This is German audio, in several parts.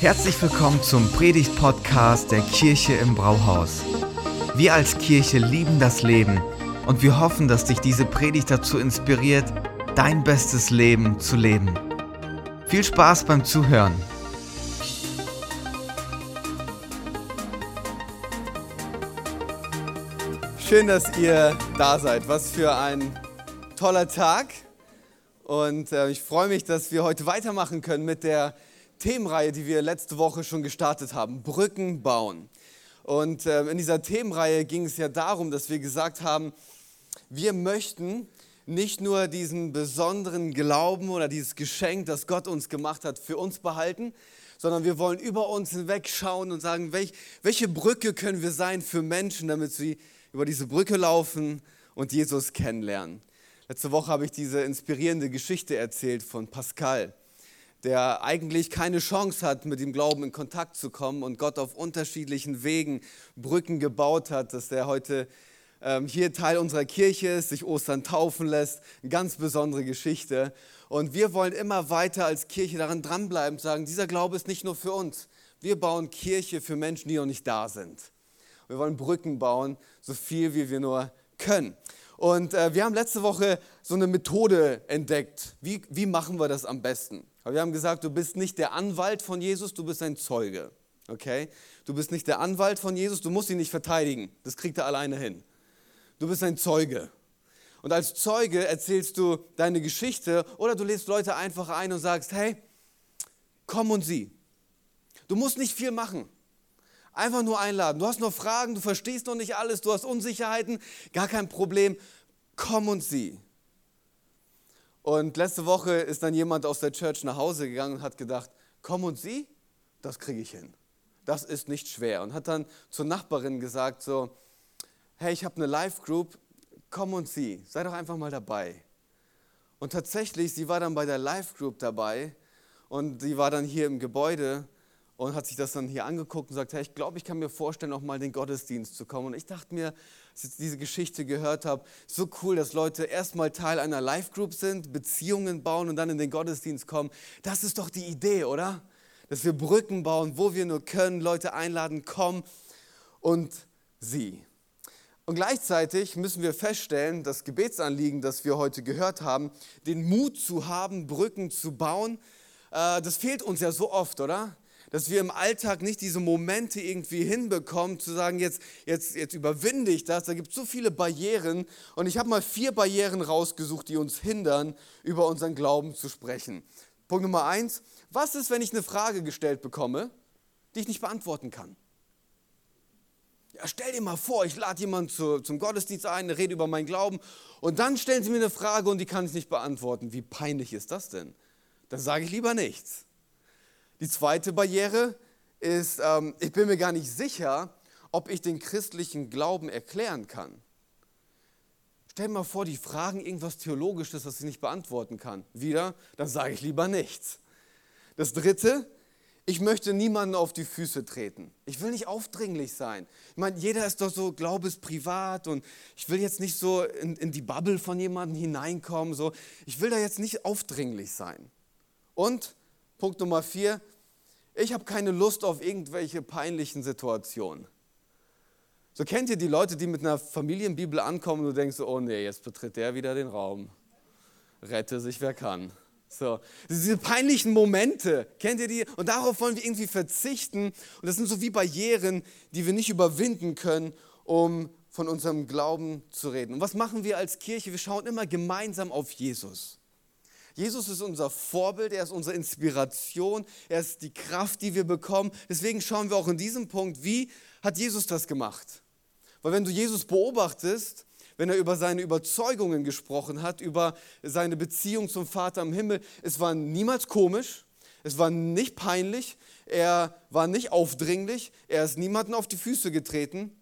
Herzlich willkommen zum Predigt-Podcast der Kirche im Brauhaus. Wir als Kirche lieben das Leben und wir hoffen, dass dich diese Predigt dazu inspiriert, dein bestes Leben zu leben. Viel Spaß beim Zuhören. Schön, dass ihr da seid. Was für ein toller Tag. Und äh, ich freue mich, dass wir heute weitermachen können mit der Themenreihe, die wir letzte Woche schon gestartet haben, Brücken bauen. Und äh, in dieser Themenreihe ging es ja darum, dass wir gesagt haben, wir möchten nicht nur diesen besonderen Glauben oder dieses Geschenk, das Gott uns gemacht hat, für uns behalten, sondern wir wollen über uns hinwegschauen und sagen, welch, welche Brücke können wir sein für Menschen, damit sie über diese Brücke laufen und Jesus kennenlernen. Letzte Woche habe ich diese inspirierende Geschichte erzählt von Pascal der eigentlich keine Chance hat, mit dem Glauben in Kontakt zu kommen und Gott auf unterschiedlichen Wegen Brücken gebaut hat, dass der heute ähm, hier Teil unserer Kirche ist, sich Ostern taufen lässt. Eine ganz besondere Geschichte. Und wir wollen immer weiter als Kirche daran dranbleiben, sagen, dieser Glaube ist nicht nur für uns. Wir bauen Kirche für Menschen, die noch nicht da sind. Wir wollen Brücken bauen, so viel wie wir nur können. Und äh, wir haben letzte Woche so eine Methode entdeckt. Wie, wie machen wir das am besten? Aber wir haben gesagt, du bist nicht der Anwalt von Jesus, du bist ein Zeuge. Okay? Du bist nicht der Anwalt von Jesus, du musst ihn nicht verteidigen. Das kriegt er alleine hin. Du bist ein Zeuge. Und als Zeuge erzählst du deine Geschichte oder du lädst Leute einfach ein und sagst, hey, komm und sieh. Du musst nicht viel machen. Einfach nur einladen. Du hast noch Fragen, du verstehst noch nicht alles, du hast Unsicherheiten, gar kein Problem. Komm und sieh. Und letzte Woche ist dann jemand aus der Church nach Hause gegangen und hat gedacht, komm und sieh, das kriege ich hin. Das ist nicht schwer. Und hat dann zur Nachbarin gesagt so, hey, ich habe eine Live-Group, komm und sieh, sei doch einfach mal dabei. Und tatsächlich, sie war dann bei der Live-Group dabei und sie war dann hier im Gebäude und hat sich das dann hier angeguckt und sagt, hey, ich glaube, ich kann mir vorstellen, auch mal in den Gottesdienst zu kommen. Und ich dachte mir, als ich diese Geschichte gehört habe, so cool, dass Leute erstmal Teil einer Live-Group sind, Beziehungen bauen und dann in den Gottesdienst kommen. Das ist doch die Idee, oder? Dass wir Brücken bauen, wo wir nur können, Leute einladen, komm und sie. Und gleichzeitig müssen wir feststellen, das Gebetsanliegen, das wir heute gehört haben, den Mut zu haben, Brücken zu bauen, äh, das fehlt uns ja so oft, oder? Dass wir im Alltag nicht diese Momente irgendwie hinbekommen, zu sagen, jetzt, jetzt, jetzt überwinde ich das. Da gibt es so viele Barrieren. Und ich habe mal vier Barrieren rausgesucht, die uns hindern, über unseren Glauben zu sprechen. Punkt Nummer eins, was ist, wenn ich eine Frage gestellt bekomme, die ich nicht beantworten kann? Ja, stell dir mal vor, ich lade jemanden zu, zum Gottesdienst ein, rede über meinen Glauben und dann stellen sie mir eine Frage und die kann ich nicht beantworten. Wie peinlich ist das denn? Dann sage ich lieber nichts. Die zweite Barriere ist, ähm, ich bin mir gar nicht sicher, ob ich den christlichen Glauben erklären kann. Stell dir mal vor, die fragen irgendwas Theologisches, das ich nicht beantworten kann. Wieder, dann sage ich lieber nichts. Das dritte, ich möchte niemanden auf die Füße treten. Ich will nicht aufdringlich sein. Ich meine, jeder ist doch so glaubesprivat und ich will jetzt nicht so in, in die Bubble von jemandem hineinkommen. So. Ich will da jetzt nicht aufdringlich sein. Und Punkt Nummer vier, ich habe keine Lust auf irgendwelche peinlichen Situationen. So kennt ihr die Leute, die mit einer Familienbibel ankommen und du denkst, oh nee, jetzt betritt der wieder den Raum. Rette sich, wer kann. So, diese peinlichen Momente, kennt ihr die? Und darauf wollen wir irgendwie verzichten. Und das sind so wie Barrieren, die wir nicht überwinden können, um von unserem Glauben zu reden. Und was machen wir als Kirche? Wir schauen immer gemeinsam auf Jesus. Jesus ist unser Vorbild, er ist unsere Inspiration, er ist die Kraft, die wir bekommen. Deswegen schauen wir auch in diesem Punkt, wie hat Jesus das gemacht? Weil wenn du Jesus beobachtest, wenn er über seine Überzeugungen gesprochen hat, über seine Beziehung zum Vater im Himmel, es war niemals komisch, es war nicht peinlich, er war nicht aufdringlich, er ist niemandem auf die Füße getreten.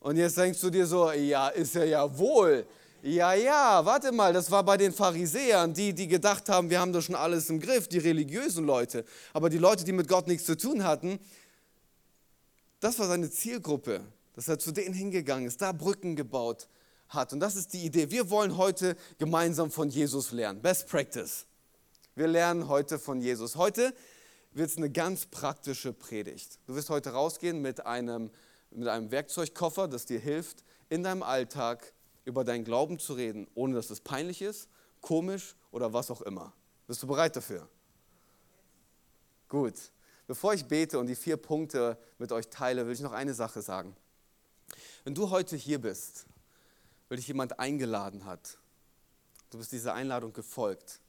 Und jetzt denkst du dir so, ja, ist er ja wohl. Ja, ja, warte mal, das war bei den Pharisäern, die, die gedacht haben, wir haben doch schon alles im Griff, die religiösen Leute. Aber die Leute, die mit Gott nichts zu tun hatten, das war seine Zielgruppe, dass er zu denen hingegangen ist, da Brücken gebaut hat. Und das ist die Idee. Wir wollen heute gemeinsam von Jesus lernen. Best Practice. Wir lernen heute von Jesus. Heute wird es eine ganz praktische Predigt. Du wirst heute rausgehen mit einem, mit einem Werkzeugkoffer, das dir hilft, in deinem Alltag über deinen Glauben zu reden, ohne dass es peinlich ist, komisch oder was auch immer. Bist du bereit dafür? Gut. Bevor ich bete und die vier Punkte mit euch teile, will ich noch eine Sache sagen. Wenn du heute hier bist, weil dich jemand eingeladen hat, du bist dieser Einladung gefolgt,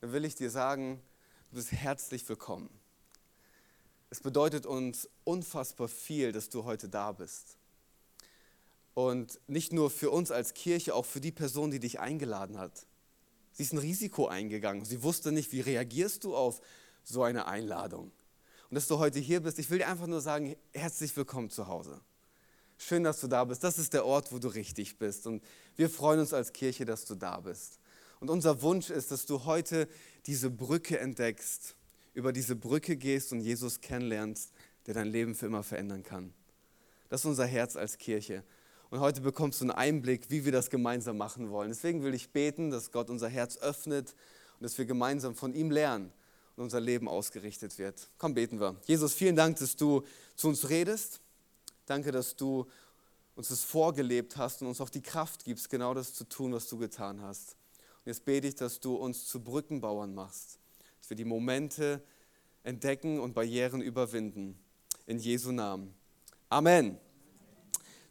dann will ich dir sagen, du bist herzlich willkommen. Es bedeutet uns unfassbar viel, dass du heute da bist. Und nicht nur für uns als Kirche, auch für die Person, die dich eingeladen hat. Sie ist ein Risiko eingegangen. Sie wusste nicht, wie reagierst du auf so eine Einladung. Und dass du heute hier bist, ich will dir einfach nur sagen, herzlich willkommen zu Hause. Schön, dass du da bist. Das ist der Ort, wo du richtig bist. Und wir freuen uns als Kirche, dass du da bist. Und unser Wunsch ist, dass du heute diese Brücke entdeckst, über diese Brücke gehst und Jesus kennenlernst, der dein Leben für immer verändern kann. Das ist unser Herz als Kirche. Und heute bekommst du einen Einblick, wie wir das gemeinsam machen wollen. Deswegen will ich beten, dass Gott unser Herz öffnet und dass wir gemeinsam von ihm lernen und unser Leben ausgerichtet wird. Komm, beten wir. Jesus, vielen Dank, dass du zu uns redest. Danke, dass du uns das vorgelebt hast und uns auch die Kraft gibst, genau das zu tun, was du getan hast. Und jetzt bete ich, dass du uns zu Brückenbauern machst, dass wir die Momente entdecken und Barrieren überwinden. In Jesu Namen. Amen.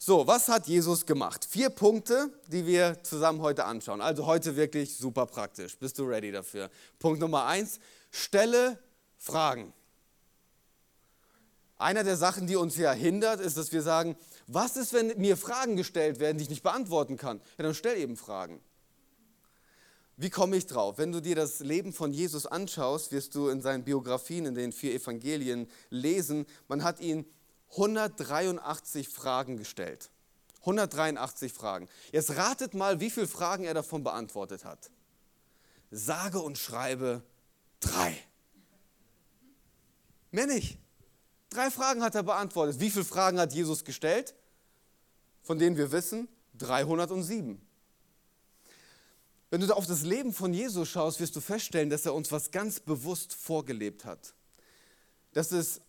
So, was hat Jesus gemacht? Vier Punkte, die wir zusammen heute anschauen. Also heute wirklich super praktisch. Bist du ready dafür? Punkt Nummer eins, stelle Fragen. Einer der Sachen, die uns ja hindert, ist, dass wir sagen, was ist, wenn mir Fragen gestellt werden, die ich nicht beantworten kann? Ja, dann stell eben Fragen. Wie komme ich drauf? Wenn du dir das Leben von Jesus anschaust, wirst du in seinen Biografien, in den vier Evangelien lesen, man hat ihn 183 Fragen gestellt. 183 Fragen. Jetzt ratet mal, wie viele Fragen er davon beantwortet hat. Sage und schreibe drei. Mehr nicht. Drei Fragen hat er beantwortet. Wie viele Fragen hat Jesus gestellt? Von denen wir wissen, 307. Wenn du auf das Leben von Jesus schaust, wirst du feststellen, dass er uns was ganz bewusst vorgelebt hat. Dass es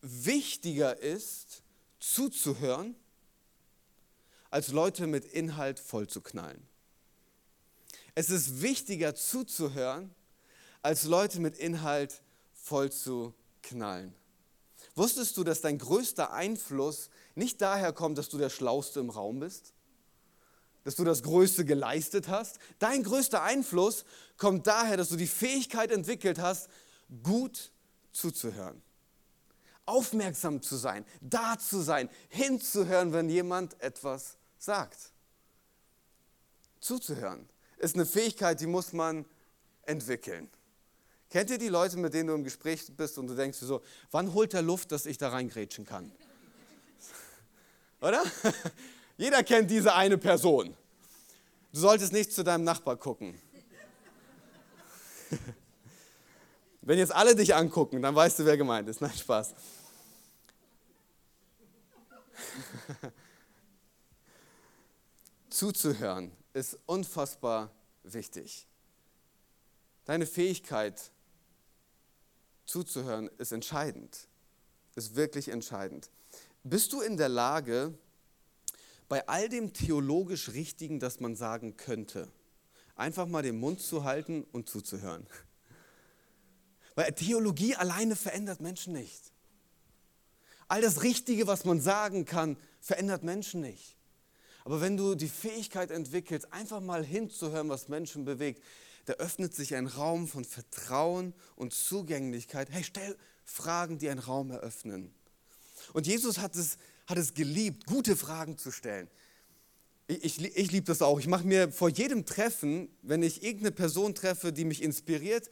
wichtiger ist, zuzuhören, als Leute mit Inhalt vollzuknallen. Es ist wichtiger zuzuhören, als Leute mit Inhalt vollzuknallen. Wusstest du, dass dein größter Einfluss nicht daher kommt, dass du der Schlauste im Raum bist? Dass du das Größte geleistet hast? Dein größter Einfluss kommt daher, dass du die Fähigkeit entwickelt hast, gut zuzuhören. Aufmerksam zu sein, da zu sein, hinzuhören, wenn jemand etwas sagt. Zuzuhören ist eine Fähigkeit, die muss man entwickeln. Kennt ihr die Leute, mit denen du im Gespräch bist und du denkst so, wann holt er Luft, dass ich da reingrätschen kann? Oder? Jeder kennt diese eine Person. Du solltest nicht zu deinem Nachbar gucken. Wenn jetzt alle dich angucken, dann weißt du, wer gemeint ist. Nein, Spaß. Zuzuhören ist unfassbar wichtig. Deine Fähigkeit, zuzuhören ist entscheidend, ist wirklich entscheidend. Bist du in der Lage, bei all dem theologisch Richtigen, das man sagen könnte, einfach mal den Mund zu halten und zuzuhören? Weil Theologie alleine verändert Menschen nicht. All das Richtige, was man sagen kann, verändert Menschen nicht. Aber wenn du die Fähigkeit entwickelst, einfach mal hinzuhören, was Menschen bewegt, da öffnet sich ein Raum von Vertrauen und Zugänglichkeit. Hey, stell Fragen, die einen Raum eröffnen. Und Jesus hat es, hat es geliebt, gute Fragen zu stellen. Ich, ich, ich liebe das auch. Ich mache mir vor jedem Treffen, wenn ich irgendeine Person treffe, die mich inspiriert,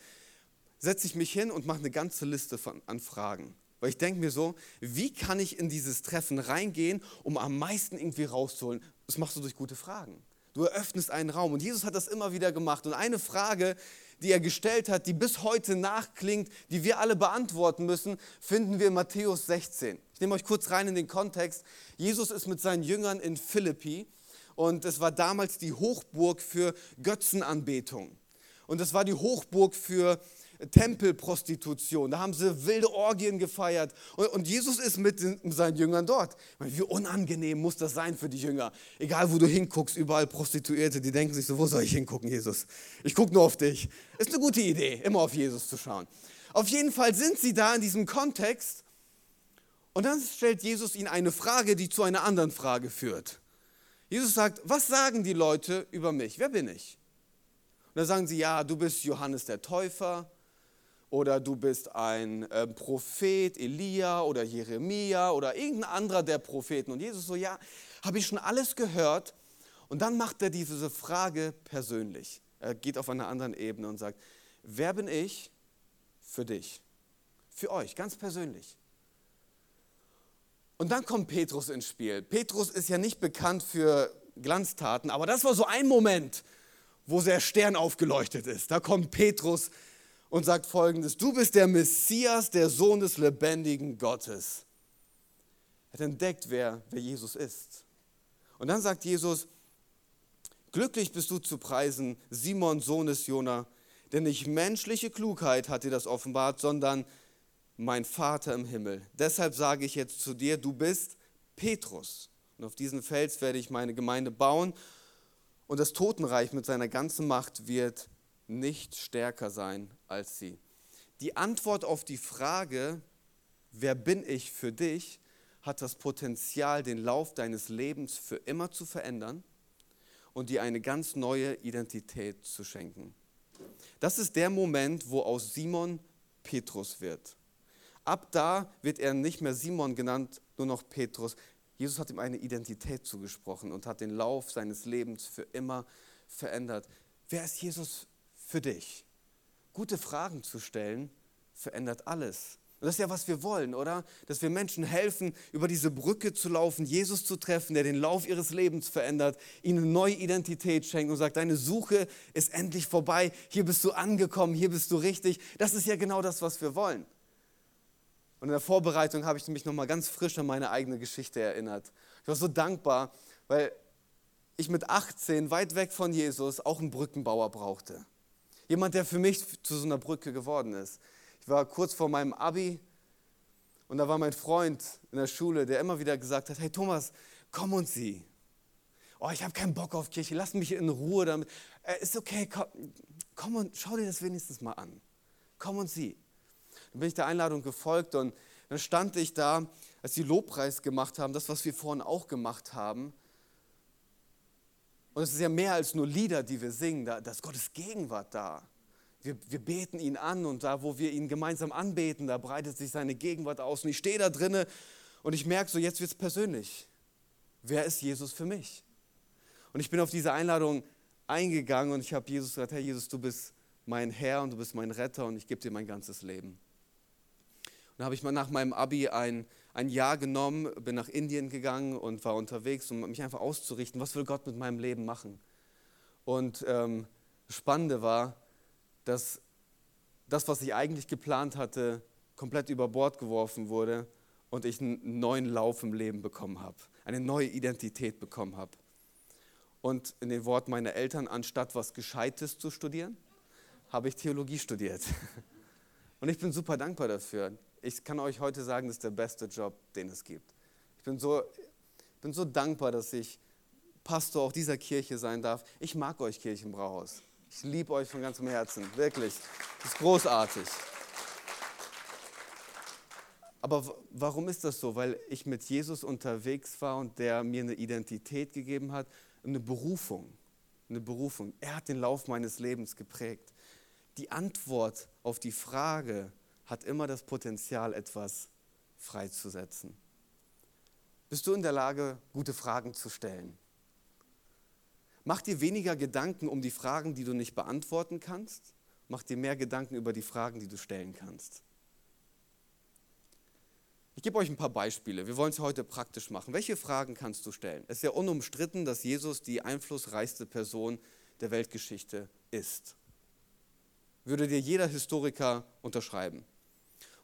setze ich mich hin und mache eine ganze Liste von, an Fragen. Weil ich denke mir so, wie kann ich in dieses Treffen reingehen, um am meisten irgendwie rauszuholen? Das machst du durch gute Fragen. Du eröffnest einen Raum. Und Jesus hat das immer wieder gemacht. Und eine Frage, die er gestellt hat, die bis heute nachklingt, die wir alle beantworten müssen, finden wir in Matthäus 16. Ich nehme euch kurz rein in den Kontext. Jesus ist mit seinen Jüngern in Philippi und es war damals die Hochburg für Götzenanbetung. Und es war die Hochburg für Tempelprostitution, da haben sie wilde Orgien gefeiert und, Jesus ist mit seinen Jüngern dort. Meine, wie unangenehm muss das sein für die Jünger? Egal, wo du hinguckst, überall Prostituierte, die denken sich so, wo soll ich hingucken, Jesus? Ich gucke nur auf dich. Ist eine gute Idee, immer auf Jesus zu schauen. Auf jeden Fall sind sie da in diesem Kontext und dann stellt Jesus ihnen eine Frage, die zu einer anderen Frage führt. Jesus sagt, was sagen die Leute über mich? Wer bin ich? Und dann sagen sie, ja, du bist Johannes der Täufer oder du bist ein äh, Prophet, Elia oder Jeremia oder irgendein anderer der Propheten. Und Jesus so, ja, habe ich schon alles gehört. Und dann macht er diese Frage persönlich. Er geht auf einer anderen Ebene und sagt, wer bin ich für dich? Für euch, ganz persönlich. Und dann kommt Petrus ins Spiel. Petrus ist ja nicht bekannt für Glanztaten, aber das war so ein Moment, wo der Stern aufgeleuchtet ist. Da kommt Petrus und sagt folgendes, du bist der Messias, der Sohn des lebendigen Gottes. Er hat entdeckt, wer, wer Jesus ist. Und dann sagt Jesus, glücklich bist du zu preisen, Simon, Sohn des Jona, denn nicht menschliche Klugheit hat dir das offenbart, sondern mein Vater im Himmel. Deshalb sage ich jetzt zu dir, du bist Petrus. Und auf diesen Fels werde ich meine Gemeinde bauen. Und das Totenreich mit seiner ganzen Macht wird nicht stärker sein als sie. Die Antwort auf die Frage, wer bin ich für dich, hat das Potenzial, den Lauf deines Lebens für immer zu verändern und dir eine ganz neue Identität zu schenken. Das ist der Moment, wo aus Simon Petrus wird. Ab da wird er nicht mehr Simon genannt, nur noch Petrus. Jesus hat ihm eine Identität zugesprochen und hat den Lauf seines Lebens für immer verändert. Wer ist Jesus für dich? Gute Fragen zu stellen verändert alles. Und das ist ja, was wir wollen, oder? Dass wir Menschen helfen, über diese Brücke zu laufen, Jesus zu treffen, der den Lauf ihres Lebens verändert, ihnen eine neue Identität schenkt und sagt, deine Suche ist endlich vorbei, hier bist du angekommen, hier bist du richtig. Das ist ja genau das, was wir wollen. Und in der Vorbereitung habe ich mich nochmal ganz frisch an meine eigene Geschichte erinnert. Ich war so dankbar, weil ich mit 18 weit weg von Jesus auch einen Brückenbauer brauchte. Jemand, der für mich zu so einer Brücke geworden ist. Ich war kurz vor meinem Abi und da war mein Freund in der Schule, der immer wieder gesagt hat, hey Thomas, komm und sieh. Oh, ich habe keinen Bock auf Kirche, lass mich in Ruhe damit. Äh, ist okay, komm, komm und schau dir das wenigstens mal an. Komm und sieh. Dann bin ich der Einladung gefolgt und dann stand ich da, als die Lobpreis gemacht haben, das, was wir vorhin auch gemacht haben. Und es ist ja mehr als nur Lieder, die wir singen, da, da ist Gottes Gegenwart da. Wir, wir, beten ihn an und da, wo wir ihn gemeinsam anbeten, da breitet sich seine Gegenwart aus. Und ich stehe da drinne und ich merke so, jetzt wird es persönlich. Wer ist Jesus für mich? Und ich bin auf diese Einladung eingegangen und ich habe Jesus gesagt, Herr Jesus, du bist mein Herr und du bist mein Retter und ich gebe dir mein ganzes Leben dann habe ich mal nach meinem Abi ein, ein Jahr genommen, bin nach Indien gegangen und war unterwegs, um mich einfach auszurichten, was will Gott mit meinem Leben machen. Und ähm, Spannende war, dass das, was ich eigentlich geplant hatte, komplett über Bord geworfen wurde und ich einen neuen Lauf im Leben bekommen habe, eine neue Identität bekommen habe. Und in den Worten meiner Eltern, anstatt was Gescheites zu studieren, habe ich Theologie studiert. Und ich bin super dankbar dafür ich kann euch heute sagen, das ist der beste Job, den es gibt. Ich bin so, bin so dankbar, dass ich Pastor auch dieser Kirche sein darf. Ich mag euch Kirchenbrauhaus. Ich liebe euch von ganzem Herzen, wirklich. Das ist großartig. Aber warum ist das so? Weil ich mit Jesus unterwegs war und der mir eine Identität gegeben hat, eine Berufung. Eine Berufung. Er hat den Lauf meines Lebens geprägt. Die Antwort auf die Frage, hat immer das Potenzial, etwas freizusetzen. Bist du in der Lage, gute Fragen zu stellen? Mach dir weniger Gedanken um die Fragen, die du nicht beantworten kannst. Mach dir mehr Gedanken über die Fragen, die du stellen kannst. Ich gebe euch ein paar Beispiele. Wir wollen es heute praktisch machen. Welche Fragen kannst du stellen? Es ist ja unumstritten, dass Jesus die einflussreichste Person der Weltgeschichte ist. Würde dir jeder Historiker unterschreiben.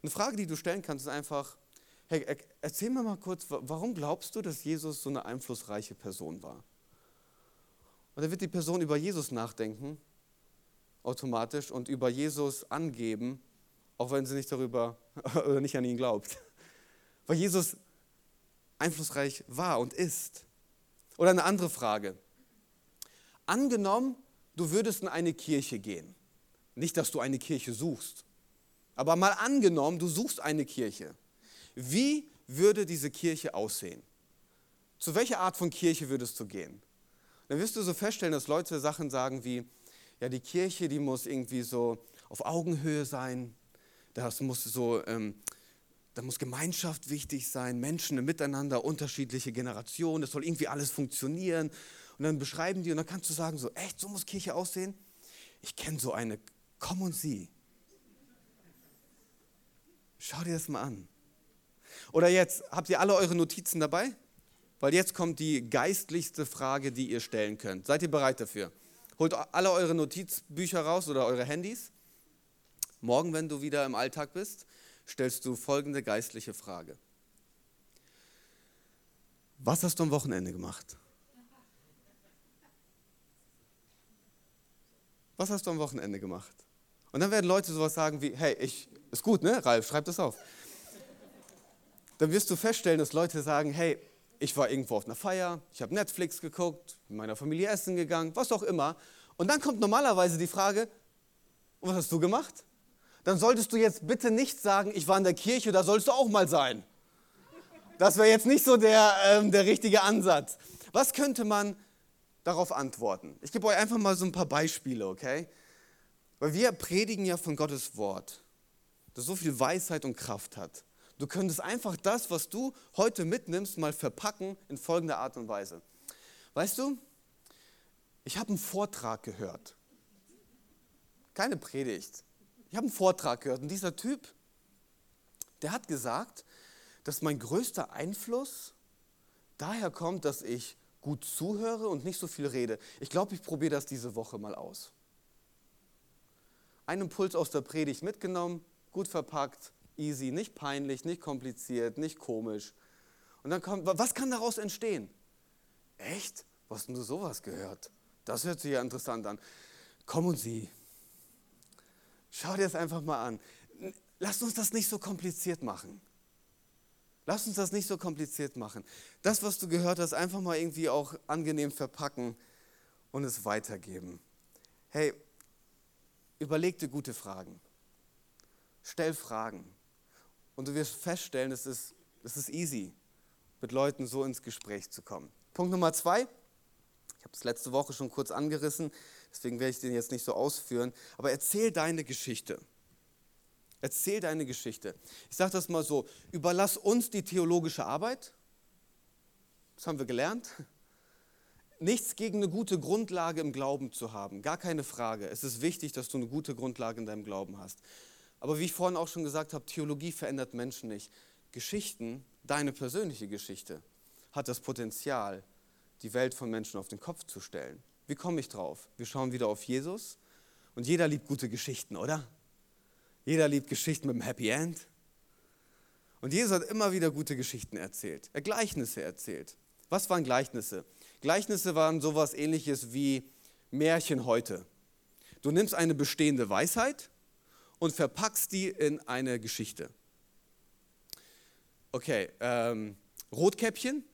Eine Frage, die du stellen kannst, ist einfach, hey, erzähl mir mal kurz, warum glaubst du, dass Jesus so eine einflussreiche Person war? Und dann wird die Person über Jesus nachdenken automatisch und über Jesus angeben, auch wenn sie nicht darüber oder nicht an ihn glaubt. Weil Jesus einflussreich war und ist. Oder eine andere Frage. Angenommen, du würdest in eine Kirche gehen. Nicht, dass du eine Kirche suchst, aber mal angenommen, du suchst eine Kirche. Wie würde diese Kirche aussehen? Zu welcher Art von Kirche würdest du gehen? Dann wirst du so feststellen, dass Leute Sachen sagen wie, ja, die Kirche, die muss irgendwie so auf Augenhöhe sein, das muss so, ähm, da muss Gemeinschaft wichtig sein, Menschen Miteinander, unterschiedliche Generationen, es soll irgendwie alles funktionieren. Und dann beschreiben die und dann kannst du sagen, so, echt, so muss Kirche aussehen? Ich kenne so eine, komm und sieh. Schau dir das mal an. Oder jetzt, habt ihr alle eure Notizen dabei? Weil jetzt kommt die geistlichste Frage, die ihr stellen könnt. Seid ihr bereit dafür? Holt alle eure Notizbücher raus oder eure Handys. Morgen, wenn du wieder im Alltag bist, stellst du folgende geistliche Frage. Was hast du am Wochenende gemacht? Was hast du am Wochenende gemacht? Und dann werden Leute sowas sagen wie, hey, ich, ist gut, ne? Ralf, schreib das auf. Dann wirst du feststellen, dass Leute sagen, hey, ich war irgendwo auf einer Feier, ich habe Netflix geguckt, mit meiner Familie essen gegangen, was auch immer. Und dann kommt normalerweise die Frage, was hast du gemacht? Dann solltest du jetzt bitte nicht sagen, ich war in der Kirche, da sollst du auch mal sein. Das wäre jetzt nicht so der, ähm, der richtige Ansatz. Was könnte man darauf antworten? Ich gebe euch einfach mal so ein paar Beispiele, okay? Weil wir predigen ja von Gottes Wort, das so viel Weisheit und Kraft hat. Du könntest einfach das, was du heute mitnimmst, mal verpacken in folgender Art und Weise. Weißt du, ich habe einen Vortrag gehört. Keine Predigt. Ich habe einen Vortrag gehört und dieser Typ, der hat gesagt, dass mein größter Einfluss daher kommt, dass ich gut zuhöre und nicht so viel rede. Ich glaube, ich probiere das diese Woche mal aus. Einen Impuls aus der Predigt mitgenommen, gut verpackt, easy, nicht peinlich, nicht kompliziert, nicht komisch. Und dann kommt, was kann daraus entstehen? Echt? Was hast denn du sowas gehört? Das hört sich ja interessant an. Komm und sieh. Schau dir das einfach mal an. Lass uns das nicht so kompliziert machen. Lass uns das nicht so kompliziert machen. Das, was du gehört hast, einfach mal irgendwie auch angenehm verpacken und es weitergeben. Hey, überleg dir gute Fragen. Stell Fragen. Und du wirst feststellen, es ist, es ist easy, mit Leuten so ins Gespräch zu kommen. Punkt Nummer zwei, ich habe es letzte Woche schon kurz angerissen, deswegen werde ich den jetzt nicht so ausführen, aber erzähl deine Geschichte. Erzähl deine Geschichte. Ich sage das mal so, überlass uns die theologische Arbeit. Das haben wir gelernt. Nichts gegen eine gute Grundlage im Glauben zu haben, gar keine Frage. Es ist wichtig, dass du eine gute Grundlage in deinem Glauben hast. Aber wie ich vorhin auch schon gesagt habe, Theologie verändert Menschen nicht. Geschichten, deine persönliche Geschichte, hat das Potenzial, die Welt von Menschen auf den Kopf zu stellen. Wie komme ich drauf? Wir schauen wieder auf Jesus und jeder liebt gute Geschichten, oder? Jeder liebt Geschichten mit einem Happy End. Und Jesus hat immer wieder gute Geschichten erzählt. Er Gleichnisse erzählt. Was waren Gleichnisse? Gleichnisse waren sowas ähnliches wie Märchen heute. Du nimmst eine bestehende Weisheit und verpackst die in eine Geschichte. Okay, ähm, Rotkäppchen,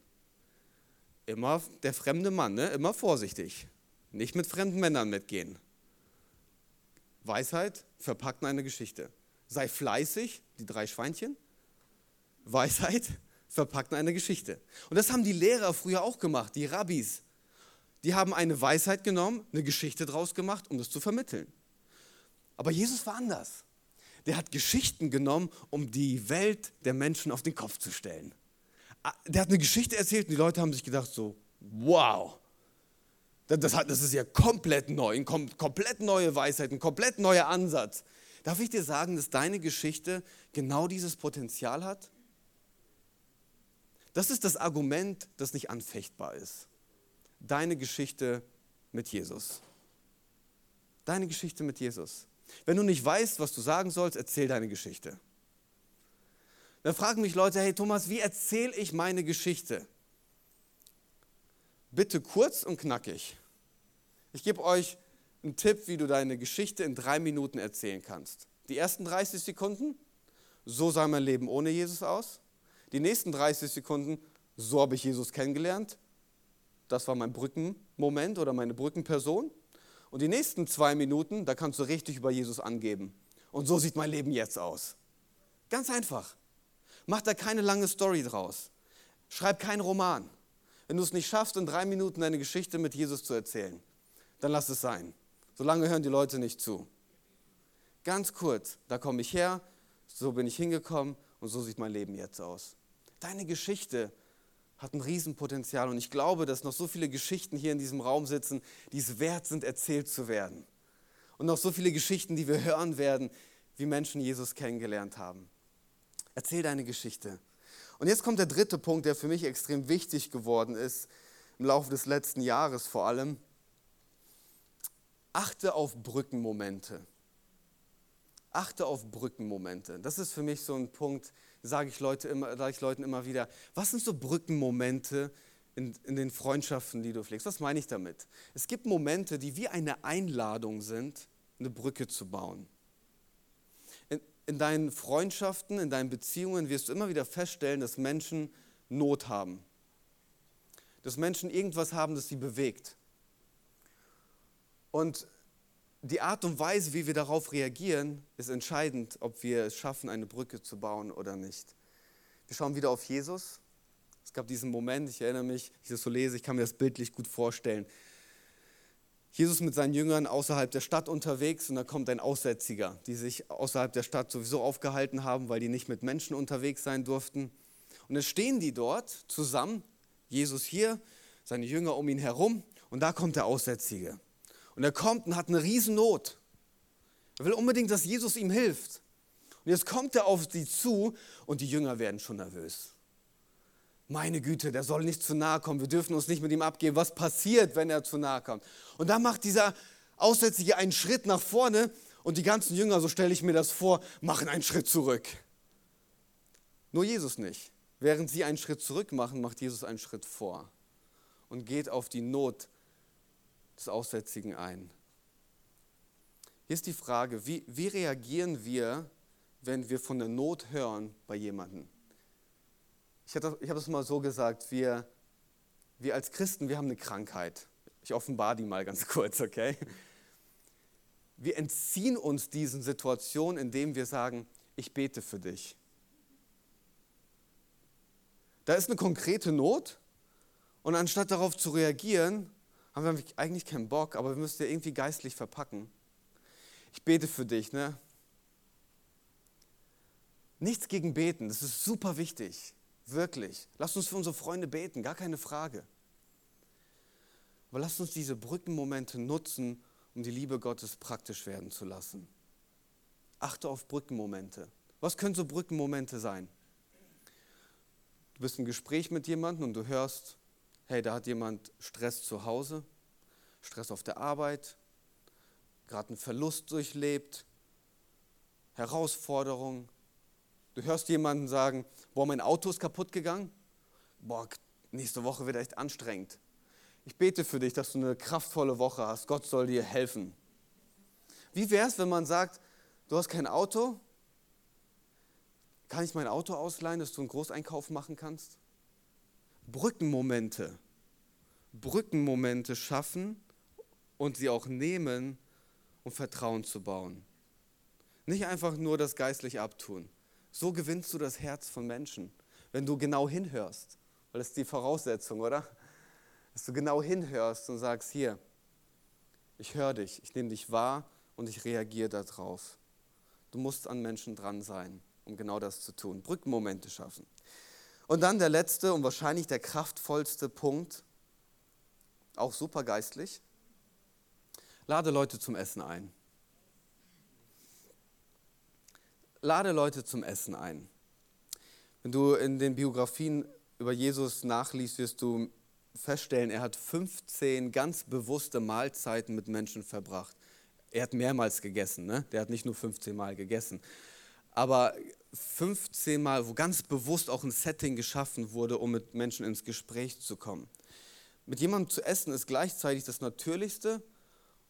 immer der fremde Mann, ne? immer vorsichtig. Nicht mit fremden Männern mitgehen. Weisheit verpackt in eine Geschichte. Sei fleißig, die drei Schweinchen. Weisheit verpackt in eine Geschichte. Und das haben die Lehrer früher auch gemacht, die Rabbis. Die haben eine Weisheit genommen, eine Geschichte draus gemacht, um das zu vermitteln. Aber Jesus war anders. Der hat Geschichten genommen, um die Welt der Menschen auf den Kopf zu stellen. Ah, der hat eine Geschichte erzählt und die Leute haben sich gedacht so, wow, das, das ist ja komplett neu, eine komplett neue Weisheit, ein komplett neuer Ansatz. Darf ich dir sagen, dass deine Geschichte genau dieses Potenzial hat? Das ist das Argument, das nicht anfechtbar ist. Deine Geschichte mit Jesus. Deine Geschichte mit Jesus. Wenn du nicht weißt, was du sagen sollst, erzähl deine Geschichte. Dann fragen mich Leute, hey Thomas, wie erzähle ich meine Geschichte? Bitte kurz und knackig. Ich gebe euch einen Tipp, wie du deine Geschichte in drei Minuten erzählen kannst. Die ersten 30 Sekunden, so sah mein Leben ohne Jesus aus. Die nächsten 30 Sekunden, so habe ich Jesus kennengelernt. Das war mein Brückenmoment oder meine Brückenperson. Und die nächsten zwei Minuten, da kannst du richtig über Jesus angeben. Und so sieht mein Leben jetzt aus. Ganz einfach. Mach da keine lange Story draus. Schreib keinen Roman. Wenn du es nicht schaffst, in drei Minuten deine Geschichte mit Jesus zu erzählen, dann lass es sein. Solange hören die Leute nicht zu. Ganz kurz, da komme ich her, so bin ich hingekommen und so sieht mein Leben jetzt aus. Deine Geschichte hat ein Riesenpotenzial und ich glaube, dass noch so viele Geschichten hier in diesem Raum sitzen, die es wert sind, erzählt zu werden. Und noch so viele Geschichten, die wir hören werden, wie Menschen Jesus kennengelernt haben. Erzähl deine Geschichte. Und jetzt kommt der dritte Punkt, der für mich extrem wichtig geworden ist, im Laufe des letzten Jahres vor allem. Achte auf Brückenmomente. Achte auf Brückenmomente. Das ist für mich so ein Punkt, sage ich, Leute immer, sage ich Leuten immer wieder. Was sind so Brückenmomente in, in den Freundschaften, die du pflegst? Was meine ich damit? Es gibt Momente, die wie eine Einladung sind, eine Brücke zu bauen. In, in deinen Freundschaften, in deinen Beziehungen wirst du immer wieder feststellen, dass Menschen Not haben. Dass Menschen irgendwas haben, das sie bewegt. Und die Art und Weise, wie wir darauf reagieren, ist entscheidend, ob wir es schaffen, eine Brücke zu bauen oder nicht. Wir schauen wieder auf Jesus. Es gab diesen Moment, ich erinnere mich, ich das so lese, ich kann mir das bildlich gut vorstellen. Jesus mit seinen Jüngern außerhalb der Stadt unterwegs und da kommt ein Aussätziger, die sich außerhalb der Stadt sowieso aufgehalten haben, weil die nicht mit Menschen unterwegs sein durften. Und dann stehen die dort zusammen, Jesus hier, seine Jünger um ihn herum und da kommt der Aussätzige. Und er kommt und hat eine Riesennot. Er will unbedingt, dass Jesus ihm hilft. Und jetzt kommt er auf sie zu und die Jünger werden schon nervös. Meine Güte, der soll nicht zu nahe kommen. Wir dürfen uns nicht mit ihm abgeben. Was passiert, wenn er zu nahe kommt? Und dann macht dieser Aussätzige einen Schritt nach vorne und die ganzen Jünger, so stelle ich mir das vor, machen einen Schritt zurück. Nur Jesus nicht. Während sie einen Schritt zurück machen, macht Jesus einen Schritt vor und geht auf die Not des Aussätzigen ein. Hier ist die Frage, wie, wie reagieren wir, wenn wir von der Not hören bei jemandem? Ich, ich habe es mal so gesagt, wir, wir als Christen, wir haben eine Krankheit. Ich offenbare die mal ganz kurz, okay? Wir entziehen uns diesen Situationen, indem wir sagen, ich bete für dich. Da ist eine konkrete Not und anstatt darauf zu reagieren, haben wir eigentlich keinen Bock, aber wir müssen ja irgendwie geistlich verpacken. Ich bete für dich, ne? Nichts gegen beten, das ist super wichtig, wirklich. Lasst uns für unsere Freunde beten, gar keine Frage. Aber lasst uns diese Brückenmomente nutzen, um die Liebe Gottes praktisch werden zu lassen. Achte auf Brückenmomente. Was können so Brückenmomente sein? Du bist im Gespräch mit jemandem und du hörst, hey, da hat jemand Stress zu Hause, Stress auf der Arbeit, gerade einen Verlust durchlebt, Herausforderungen. Du hörst jemanden sagen, boah, mein Auto ist kaputt gegangen, boah, nächste Woche wird echt anstrengend. Ich bete für dich, dass du eine kraftvolle Woche hast. Gott soll dir helfen. Wie wäre es, wenn man sagt, du hast kein Auto? Kann ich mein Auto ausleihen, dass du einen Großeinkauf machen kannst? Brückenmomente, Brückenmomente schaffen und sie auch nehmen, um Vertrauen zu bauen. Nicht einfach nur das geistlich abtun. So gewinnst du das Herz von Menschen, wenn du genau hinhörst. Weil das ist die Voraussetzung, oder? Dass du genau hinhörst und sagst, hier, ich höre dich, ich nehme dich wahr und ich reagiere darauf. Du musst an Menschen dran sein, um genau das zu tun. Brückenmomente schaffen. Und dann der letzte und wahrscheinlich der kraftvollste Punkt, auch super geistlich. Lade Leute zum Essen ein. Lade Leute zum Essen ein. Wenn du in den Biografien über Jesus nachliest, wirst du feststellen, er hat 15 ganz bewusste Mahlzeiten mit Menschen verbracht. Er hat mehrmals gegessen, ne? der hat nicht nur 15 Mal gegessen aber 15 Mal, wo ganz bewusst auch ein Setting geschaffen wurde, um mit Menschen ins Gespräch zu kommen. Mit jemandem zu essen ist gleichzeitig das Natürlichste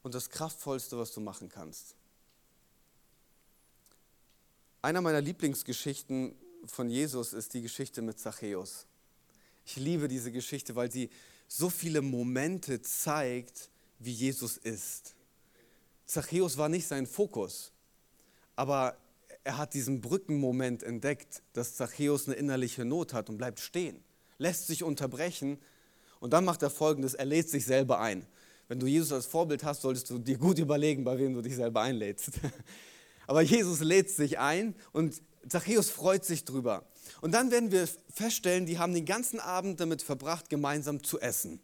und das Kraftvollste, was du machen kannst. Einer meiner Lieblingsgeschichten von Jesus ist die Geschichte mit Zachäus. Ich liebe diese Geschichte, weil sie so viele Momente zeigt, wie Jesus ist. Zachäus war nicht sein Fokus, aber er hat diesen Brückenmoment entdeckt, dass Zachäus eine innerliche Not hat und bleibt stehen, lässt sich unterbrechen und dann macht er folgendes, er lädt sich selber ein. Wenn du Jesus als Vorbild hast, solltest du dir gut überlegen, bei wem du dich selber einlädst. Aber Jesus lädt sich ein und Zachäus freut sich drüber. Und dann werden wir feststellen, die haben den ganzen Abend damit verbracht, gemeinsam zu essen.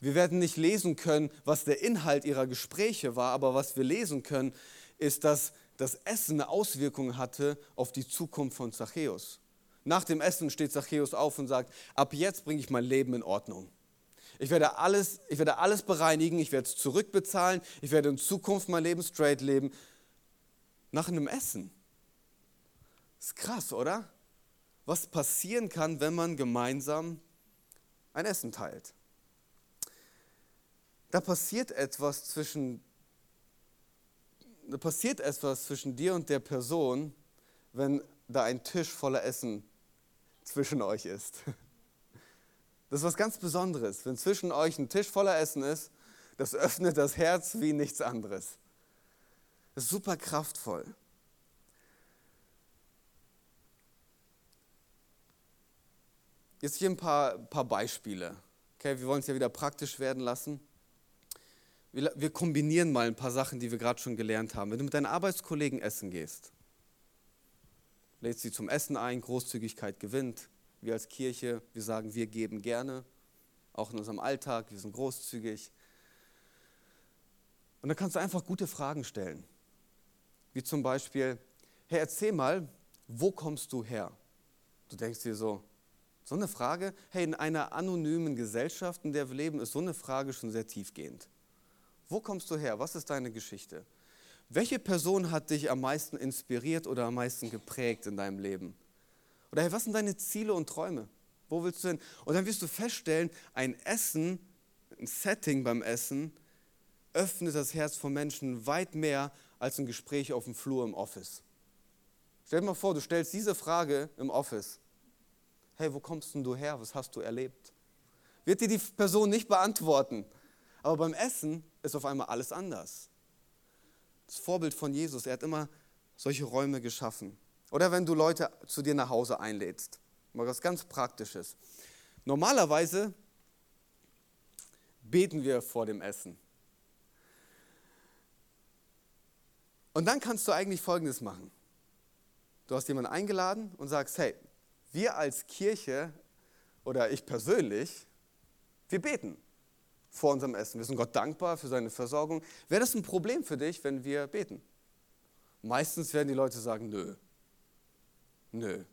Wir werden nicht lesen können, was der Inhalt ihrer Gespräche war, aber was wir lesen können, ist, dass das Essen eine Auswirkung hatte auf die Zukunft von Zachäus. Nach dem Essen steht Zachäus auf und sagt, ab jetzt bringe ich mein Leben in Ordnung. Ich werde alles, ich werde alles bereinigen, ich werde es zurückbezahlen, ich werde in Zukunft mein Leben straight leben. Nach einem Essen. Ist krass, oder? Was passieren kann, wenn man gemeinsam ein Essen teilt. Da passiert etwas zwischen da passiert etwas zwischen dir und der Person, wenn da ein Tisch voller Essen zwischen euch ist. Das ist was ganz Besonderes. Wenn zwischen euch ein Tisch voller Essen ist, das öffnet das Herz wie nichts anderes. Das ist super kraftvoll. Jetzt hier ein paar, paar Beispiele. Okay, wir wollen es ja wieder praktisch werden lassen. Wir, kombinieren mal ein paar Sachen, die wir gerade schon gelernt haben. Wenn du mit deinen Arbeitskollegen essen gehst, lädst sie zum Essen ein, Großzügigkeit gewinnt. Wir als Kirche, wir sagen, wir geben gerne, auch in unserem Alltag, wir sind großzügig. Und da kannst du einfach gute Fragen stellen. Wie zum Beispiel, hey, erzähl mal, wo kommst du her? Du denkst dir so, so eine Frage, hey, in einer anonymen Gesellschaft, in der wir leben, ist so eine Frage schon sehr tiefgehend. Wo kommst du her? Was ist deine Geschichte? Welche Person hat dich am meisten inspiriert oder am meisten geprägt in deinem Leben? Oder hey, was sind deine Ziele und Träume? Wo willst du hin? Und dann wirst du feststellen, ein Essen, ein Setting beim Essen, öffnet das Herz von Menschen weit mehr als ein Gespräch auf dem Flur im Office. Stell dir mal vor, du stellst diese Frage im Office hey, wo kommst denn du her? Was hast du erlebt? Wird dir die Person nicht beantworten. Aber beim Essen ist auf einmal alles anders. Das Vorbild von Jesus, er hat immer solche Räume geschaffen. Oder wenn du Leute zu dir nach Hause einlädst. Mal was ganz Praktisches. Normalerweise beten wir vor dem Essen. Und dann kannst du eigentlich Folgendes machen. Du hast jemanden eingeladen und sagst, hey, wir als Kirche oder ich persönlich, wir beten vor unserem Essen. Wir sind Gott dankbar für seine Versorgung. Wäre das ein Problem für dich, wenn wir beten? Meistens werden die Leute sagen, nö. Nö.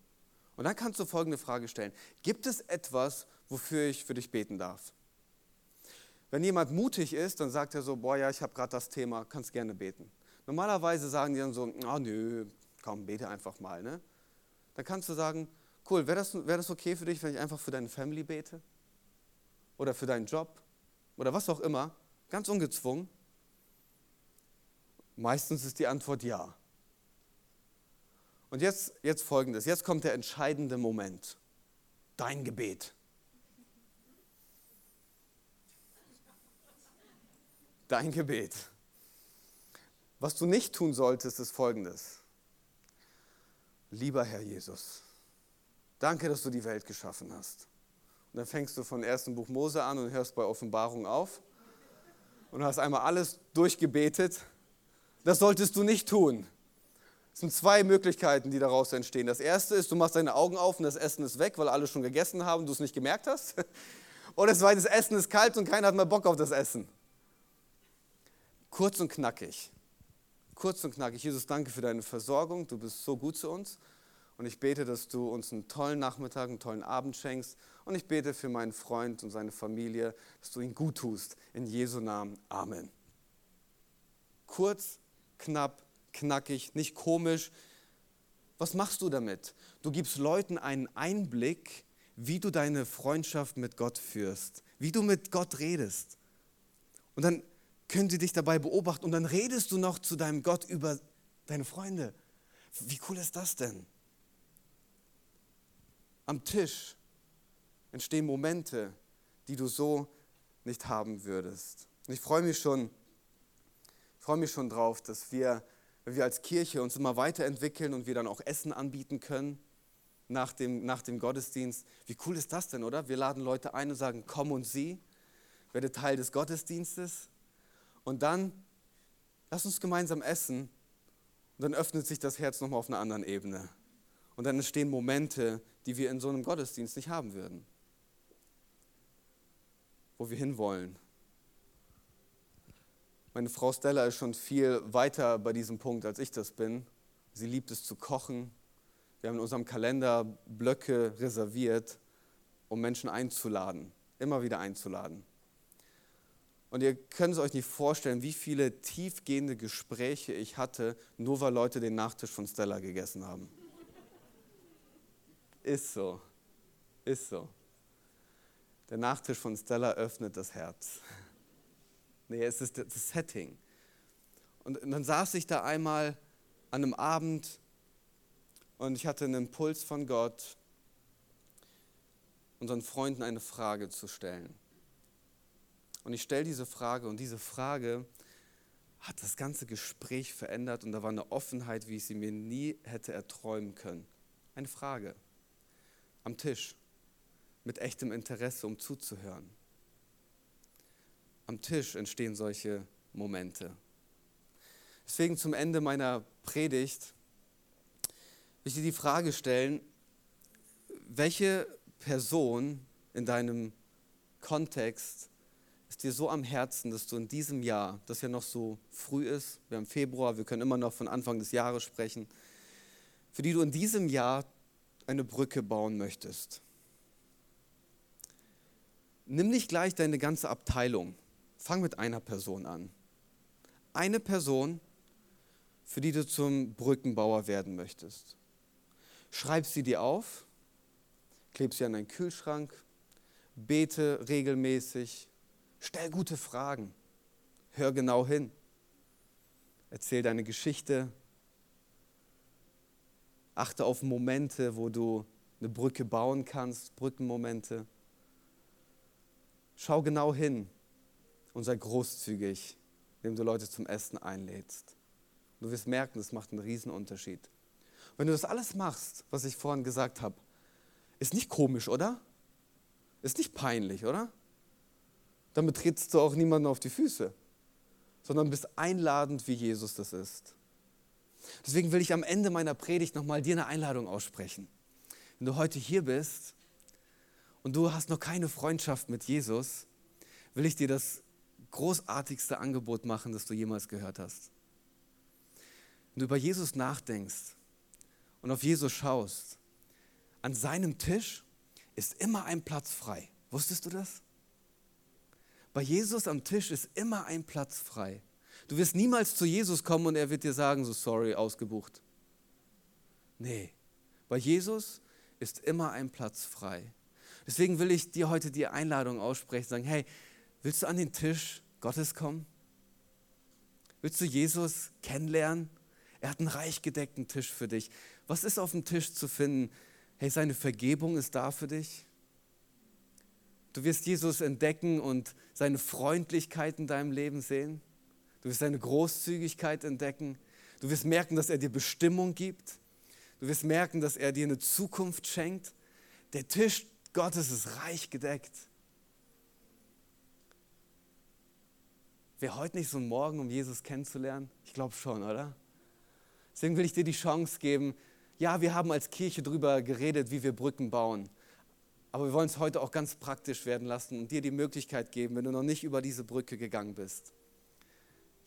Und dann kannst du folgende Frage stellen. Gibt es etwas, wofür ich für dich beten darf? Wenn jemand mutig ist, dann sagt er so, boah ja, ich habe gerade das Thema, kannst gerne beten. Normalerweise sagen die dann so, ah nö, komm, bete einfach mal. Ne? Dann kannst du sagen, Cool, wäre das, wär das okay für dich, wenn ich einfach für deine Family bete? Oder für deinen Job? Oder was auch immer? Ganz ungezwungen. Meistens ist die Antwort ja. Und jetzt, jetzt folgendes, jetzt kommt der entscheidende Moment. Dein Gebet. Dein Gebet. Was du nicht tun solltest, ist folgendes. Lieber Herr Jesus, Danke, dass du die Welt geschaffen hast. Und dann fängst du von ersten Buch Mose an und hörst bei Offenbarung auf und hast einmal alles durchgebetet. Das solltest du nicht tun. Es sind zwei Möglichkeiten, die daraus entstehen. Das erste ist, du machst deine Augen auf und das Essen ist weg, weil alle schon gegessen haben und du es nicht gemerkt hast. Oder das zweite, das Essen ist kalt und keiner hat mehr Bock auf das Essen. Kurz und knackig. Kurz und knackig. Jesus, danke für deine Versorgung. Du bist so gut zu uns. Und ich bete, dass du uns einen tollen Nachmittag, einen tollen Abend schenkst. Und ich bete für meinen Freund und seine Familie, dass du ihn gut tust. In Jesu Namen. Amen. Kurz, knapp, knackig, nicht komisch. Was machst du damit? Du gibst Leuten einen Einblick, wie du deine Freundschaft mit Gott führst, wie du mit Gott redest. Und dann können sie dich dabei beobachten und dann redest du noch zu deinem Gott über deine Freunde. Wie cool ist das denn? Am Tisch entstehen Momente, die du so nicht haben würdest. Und ich freue mich schon, ich freue mich schon drauf, dass wir, wir als Kirche uns immer weiterentwickeln und wir dann auch Essen anbieten können nach dem, nach dem Gottesdienst. Wie cool ist das denn, oder? Wir laden Leute ein und sagen, komm und sieh, werde Teil des Gottesdienstes. Und dann lass uns gemeinsam essen und dann öffnet sich das Herz nochmal auf einer anderen Ebene. Und dann entstehen Momente, die wir in so einem Gottesdienst nicht haben würden. Wo wir hinwollen. Meine Frau Stella ist schon viel weiter bei diesem Punkt, als ich das bin. Sie liebt es zu kochen. Wir haben in unserem Kalender Blöcke reserviert, um Menschen einzuladen, immer wieder einzuladen. Und ihr könnt es euch nicht vorstellen, wie viele tiefgehende Gespräche ich hatte, nur weil Leute den Nachtisch von Stella gegessen haben. Ist so. Ist so. Der Nachtisch von Stella öffnet das Herz. Nee, es ist das Setting. Und dann saß ich da einmal an einem Abend und ich hatte einen Impuls von Gott, unseren Freunden eine Frage zu stellen. Und ich stelle diese Frage und diese Frage hat das ganze Gespräch verändert und da war eine Offenheit, wie ich sie mir nie hätte erträumen können. Eine Frage am Tisch mit echtem Interesse, um zuzuhören. Am Tisch entstehen solche Momente. Deswegen zum Ende meiner Predigt will ich dir die Frage stellen, welche Person in deinem Kontext ist dir so am Herzen, dass du in diesem Jahr, das ja noch so früh ist, wir haben Februar, wir können immer noch von Anfang des Jahres sprechen, für die du in diesem Jahr eine Brücke bauen möchtest. Nimm nicht gleich deine ganze Abteilung. Fang mit einer Person an. Eine Person, für die du zum Brückenbauer werden möchtest. Schreib sie dir auf, kleb sie an deinen Kühlschrank, bete regelmäßig, Stell gute Fragen. Hör genau hin. Erzähl deine Geschichte. Achte auf Momente, wo du eine Brücke bauen kannst, Brückenmomente. Schau genau hin und sei großzügig, indem du Leute zum Essen einlädst. Du wirst merken, es macht einen Riesenunterschied. Wenn du das alles machst, was ich vorhin gesagt habe, ist nicht komisch, oder? Ist nicht peinlich, oder? Damit trittst du auch niemanden auf die Füße, sondern bist einladend, wie Jesus das ist. Deswegen will ich am Ende meiner Predigt nochmal dir eine Einladung aussprechen. Wenn du heute hier bist und du hast noch keine Freundschaft mit Jesus, will ich dir das großartigste Angebot machen, das du jemals gehört hast. Wenn du über Jesus nachdenkst und auf Jesus schaust, an seinem Tisch ist immer ein Platz frei. Wusstest du das? Bei Jesus am Tisch ist immer ein Platz frei. Du wirst niemals zu Jesus kommen und er wird dir sagen, so sorry, ausgebucht. Nee, bei Jesus ist immer ein Platz frei. Deswegen will ich dir heute die Einladung aussprechen, sagen, hey, willst du an den Tisch Gottes kommen? Willst du Jesus kennenlernen? Er hat einen reich gedeckten Tisch für dich. Was ist auf dem Tisch zu finden? Hey, seine Vergebung ist da für dich. Du wirst Jesus entdecken und seine Freundlichkeit in deinem Leben sehen. Du wirst seine Großzügigkeit entdecken. Du wirst merken, dass er dir Bestimmung gibt. Du wirst merken, dass er dir eine Zukunft schenkt. Der Tisch Gottes ist reich gedeckt. Wäre heute nicht so ein Morgen, um Jesus kennenzulernen? Ich glaube schon, oder? Deswegen will ich dir die Chance geben. Ja, wir haben als Kirche darüber geredet, wie wir Brücken bauen. Aber wir wollen es heute auch ganz praktisch werden lassen und dir die Möglichkeit geben, wenn du noch nicht über diese Brücke gegangen bist,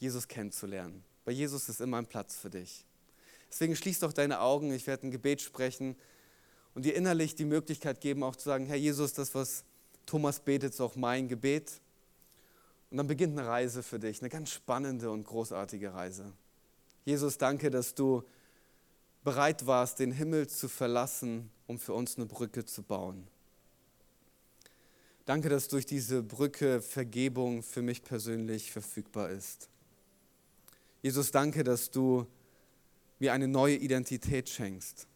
Jesus kennenzulernen. Bei Jesus ist immer ein Platz für dich. Deswegen schließ doch deine Augen, ich werde ein Gebet sprechen und dir innerlich die Möglichkeit geben, auch zu sagen, Herr Jesus, das, was Thomas betet, ist auch mein Gebet. Und dann beginnt eine Reise für dich, eine ganz spannende und großartige Reise. Jesus, danke, dass du bereit warst, den Himmel zu verlassen, um für uns eine Brücke zu bauen. Danke, dass durch diese Brücke Vergebung für mich persönlich verfügbar ist. Jesus, danke, dass du mir eine neue Identität schenkst.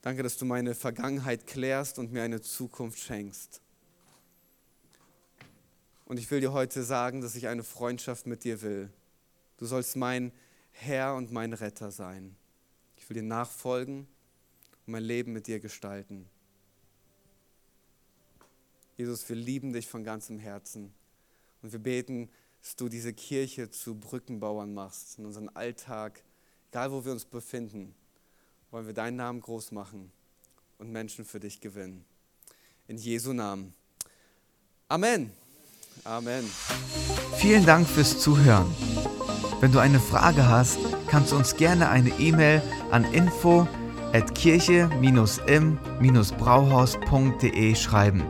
Danke, dass du meine Vergangenheit klärst und mir eine Zukunft schenkst. Und ich will dir heute sagen, dass ich eine Freundschaft mit dir will. Du sollst mein Herr und mein Retter sein. Ich will dir nachfolgen und mein Leben mit dir gestalten. Jesus, wir lieben dich von ganzem Herzen und wir beten, dass du diese Kirche zu Brückenbauern machst in unseren Alltag, egal wo wir uns befinden, wollen wir deinen Namen groß machen und Menschen für dich gewinnen. In Jesu Namen. Amen. Amen. Vielen Dank fürs Zuhören. Wenn du eine Frage hast, kannst du uns gerne eine E-Mail an info at kirche-im-brauhaus.de schreiben.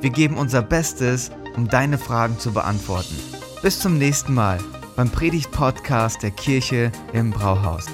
Wir geben unser Bestes, um deine Fragen zu beantworten. Bis zum nächsten Mal beim Predigt-Podcast der Kirche im Brauhaus.